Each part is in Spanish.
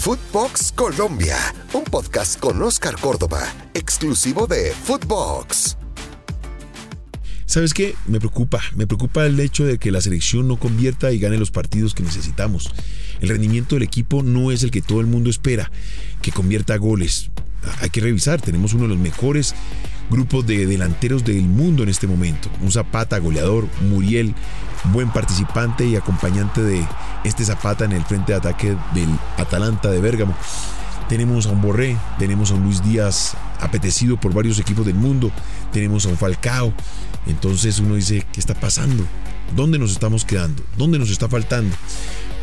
Footbox Colombia, un podcast con Oscar Córdoba, exclusivo de Footbox. ¿Sabes qué? Me preocupa, me preocupa el hecho de que la selección no convierta y gane los partidos que necesitamos. El rendimiento del equipo no es el que todo el mundo espera, que convierta goles. Hay que revisar, tenemos uno de los mejores grupos de delanteros del mundo en este momento. Un Zapata goleador, Muriel, buen participante y acompañante de este Zapata en el frente de ataque del Atalanta de Bérgamo. Tenemos a un Borré, tenemos a un Luis Díaz apetecido por varios equipos del mundo, tenemos a un Falcao. Entonces uno dice, ¿qué está pasando? ¿Dónde nos estamos quedando? ¿Dónde nos está faltando?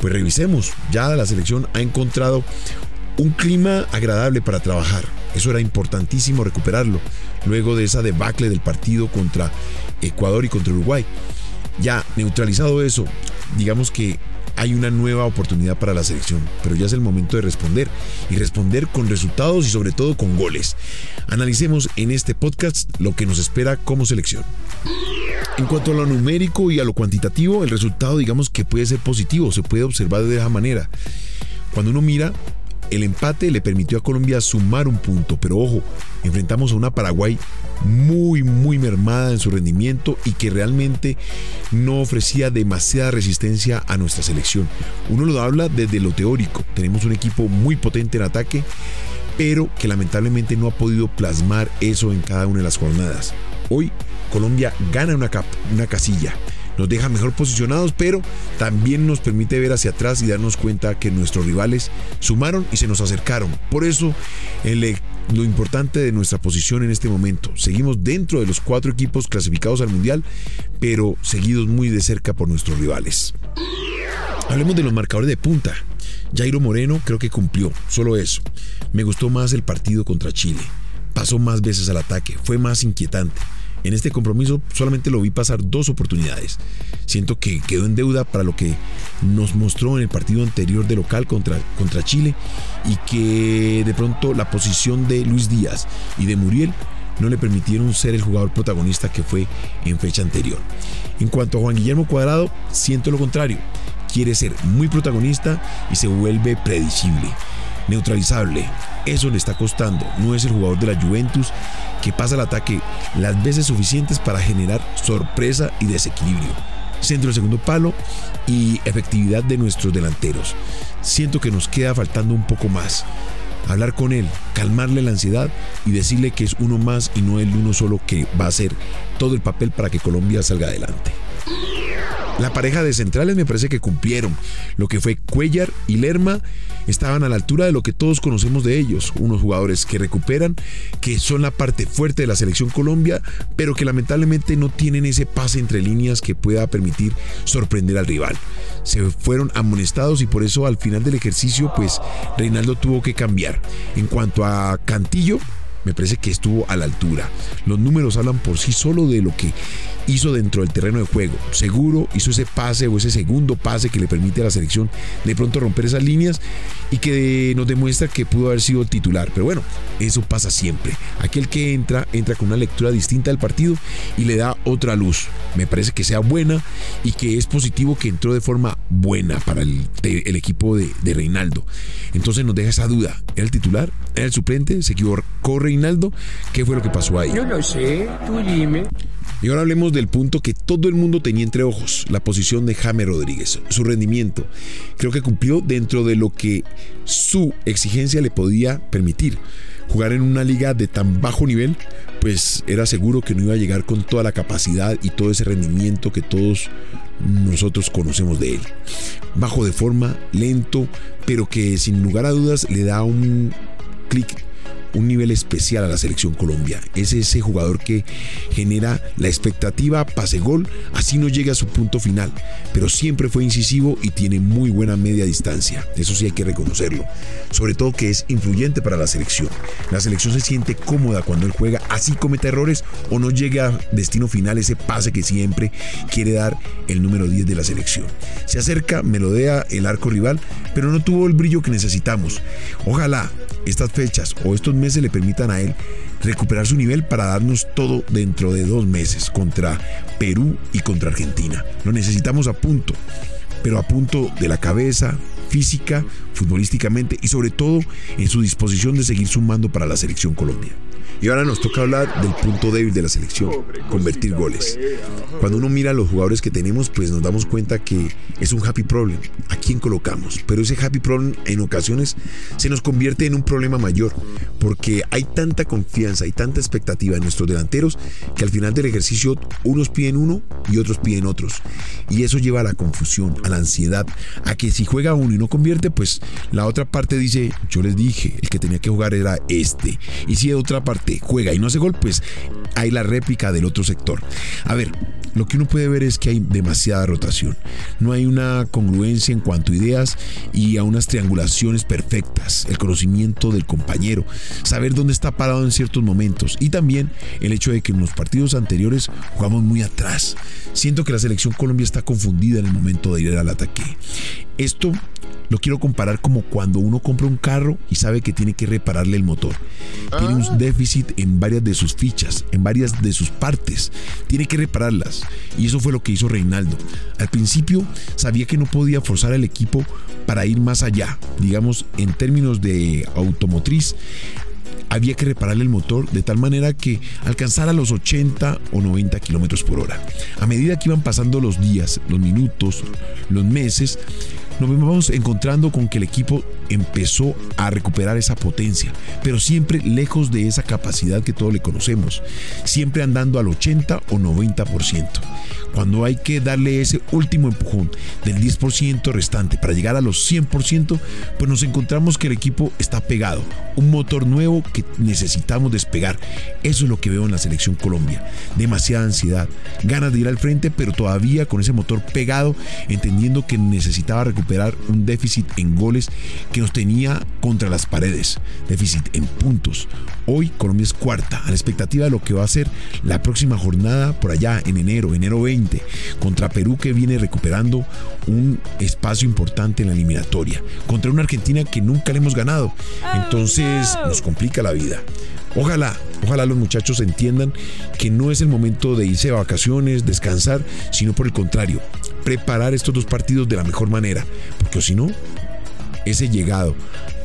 Pues revisemos, ya la selección ha encontrado un clima agradable para trabajar. Eso era importantísimo recuperarlo luego de esa debacle del partido contra Ecuador y contra Uruguay. Ya neutralizado eso, digamos que hay una nueva oportunidad para la selección, pero ya es el momento de responder y responder con resultados y sobre todo con goles. Analicemos en este podcast lo que nos espera como selección. En cuanto a lo numérico y a lo cuantitativo, el resultado digamos que puede ser positivo, se puede observar de esa manera. Cuando uno mira el empate le permitió a Colombia sumar un punto, pero ojo, enfrentamos a una Paraguay muy, muy mermada en su rendimiento y que realmente no ofrecía demasiada resistencia a nuestra selección. Uno lo habla desde lo teórico, tenemos un equipo muy potente en ataque, pero que lamentablemente no ha podido plasmar eso en cada una de las jornadas. Hoy Colombia gana una, una casilla nos deja mejor posicionados, pero también nos permite ver hacia atrás y darnos cuenta que nuestros rivales sumaron y se nos acercaron. Por eso, lo importante de nuestra posición en este momento, seguimos dentro de los cuatro equipos clasificados al Mundial, pero seguidos muy de cerca por nuestros rivales. Hablemos de los marcadores de punta. Jairo Moreno creo que cumplió, solo eso. Me gustó más el partido contra Chile. Pasó más veces al ataque, fue más inquietante. En este compromiso solamente lo vi pasar dos oportunidades. Siento que quedó en deuda para lo que nos mostró en el partido anterior de local contra, contra Chile y que de pronto la posición de Luis Díaz y de Muriel no le permitieron ser el jugador protagonista que fue en fecha anterior. En cuanto a Juan Guillermo Cuadrado, siento lo contrario. Quiere ser muy protagonista y se vuelve predecible neutralizable. Eso le está costando. No es el jugador de la Juventus que pasa el ataque las veces suficientes para generar sorpresa y desequilibrio. Centro del segundo palo y efectividad de nuestros delanteros. Siento que nos queda faltando un poco más. Hablar con él, calmarle la ansiedad y decirle que es uno más y no el uno solo que va a hacer todo el papel para que Colombia salga adelante. La pareja de centrales me parece que cumplieron. Lo que fue Cuellar y Lerma estaban a la altura de lo que todos conocemos de ellos. Unos jugadores que recuperan, que son la parte fuerte de la selección Colombia, pero que lamentablemente no tienen ese pase entre líneas que pueda permitir sorprender al rival. Se fueron amonestados y por eso al final del ejercicio pues Reinaldo tuvo que cambiar. En cuanto a Cantillo, me parece que estuvo a la altura. Los números hablan por sí solo de lo que hizo dentro del terreno de juego. Seguro hizo ese pase o ese segundo pase que le permite a la selección de pronto romper esas líneas y que nos demuestra que pudo haber sido titular. Pero bueno, eso pasa siempre. Aquel que entra, entra con una lectura distinta del partido y le da otra luz. Me parece que sea buena y que es positivo que entró de forma buena para el, equipo de, Reinaldo. Entonces nos deja esa duda. ¿Era el titular? ¿Era el suplente? ¿Se equivocó Reinaldo? ¿Qué fue lo que pasó ahí? Yo no sé, tú dime. Y ahora hablemos del punto que todo el mundo tenía entre ojos, la posición de Jaime Rodríguez, su rendimiento. Creo que cumplió dentro de lo que su exigencia le podía permitir. Jugar en una liga de tan bajo nivel, pues era seguro que no iba a llegar con toda la capacidad y todo ese rendimiento que todos nosotros conocemos de él. Bajo de forma, lento, pero que sin lugar a dudas le da un clic un nivel especial a la selección Colombia. Es ese jugador que genera la expectativa, pase gol, así no llega a su punto final, pero siempre fue incisivo y tiene muy buena media distancia. Eso sí hay que reconocerlo. Sobre todo que es influyente para la selección. La selección se siente cómoda cuando él juega, así comete errores o no llega a destino final ese pase que siempre quiere dar el número 10 de la selección. Se acerca, melodea el arco rival, pero no tuvo el brillo que necesitamos. Ojalá estas fechas o estos meses le permitan a él recuperar su nivel para darnos todo dentro de dos meses contra Perú y contra Argentina. Lo necesitamos a punto, pero a punto de la cabeza, física, futbolísticamente y sobre todo en su disposición de seguir sumando para la selección Colombia. Y ahora nos toca hablar del punto débil de la selección, convertir goles. Cuando uno mira los jugadores que tenemos, pues nos damos cuenta que es un happy problem. ¿A quién colocamos? Pero ese happy problem en ocasiones se nos convierte en un problema mayor, porque hay tanta confianza y tanta expectativa en nuestros delanteros que al final del ejercicio unos piden uno y otros piden otros. Y eso lleva a la confusión, a la ansiedad, a que si juega uno y no convierte, pues la otra parte dice, yo les dije, el que tenía que jugar era este. Y si de otra parte juega y no hace gol, pues hay la réplica del otro sector. A ver, lo que uno puede ver es que hay demasiada rotación. No hay una congruencia en cuanto a ideas y a unas triangulaciones perfectas. El conocimiento del compañero, saber dónde está parado en ciertos momentos y también el hecho de que en los partidos anteriores jugamos muy atrás. Siento que la selección Colombia está confundida en el momento de ir al ataque. Esto lo quiero comparar como cuando uno compra un carro y sabe que tiene que repararle el motor. Tiene un ah. déficit en varias de sus fichas, en varias de sus partes. Tiene que repararlas. Y eso fue lo que hizo Reinaldo. Al principio sabía que no podía forzar al equipo para ir más allá. Digamos, en términos de automotriz, había que repararle el motor de tal manera que alcanzara los 80 o 90 kilómetros por hora. A medida que iban pasando los días, los minutos, los meses, nos vamos encontrando con que el equipo empezó a recuperar esa potencia, pero siempre lejos de esa capacidad que todos le conocemos, siempre andando al 80 o 90%. Cuando hay que darle ese último empujón del 10% restante para llegar a los 100%, pues nos encontramos que el equipo está pegado, un motor nuevo que necesitamos despegar. Eso es lo que veo en la selección Colombia. Demasiada ansiedad, ganas de ir al frente, pero todavía con ese motor pegado, entendiendo que necesitaba recuperar un déficit en goles que nos tenía contra las paredes, déficit en puntos. Hoy Colombia es cuarta, a la expectativa de lo que va a ser la próxima jornada por allá en enero, enero 20, contra Perú que viene recuperando un espacio importante en la eliminatoria, contra una Argentina que nunca le hemos ganado. Entonces nos complica la vida. Ojalá, ojalá los muchachos entiendan que no es el momento de irse a vacaciones, descansar, sino por el contrario, preparar estos dos partidos de la mejor manera, porque si no, ese llegado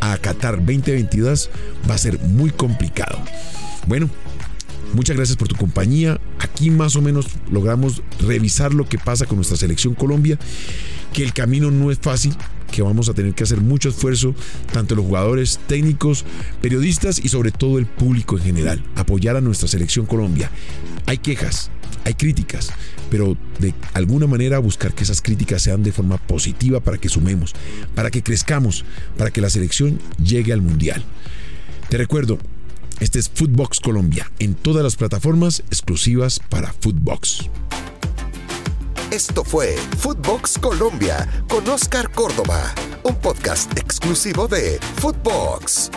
a Qatar 2022 va a ser muy complicado. Bueno, muchas gracias por tu compañía. Aquí más o menos logramos revisar lo que pasa con nuestra selección Colombia, que el camino no es fácil, que vamos a tener que hacer mucho esfuerzo, tanto los jugadores, técnicos, periodistas y sobre todo el público en general, apoyar a nuestra selección Colombia. Hay quejas, hay críticas, pero de alguna manera buscar que esas críticas sean de forma positiva para que sumemos, para que crezcamos, para que la selección llegue al Mundial. Te recuerdo, este es Footbox Colombia, en todas las plataformas exclusivas para Footbox. Esto fue Footbox Colombia con Oscar Córdoba, un podcast exclusivo de Footbox.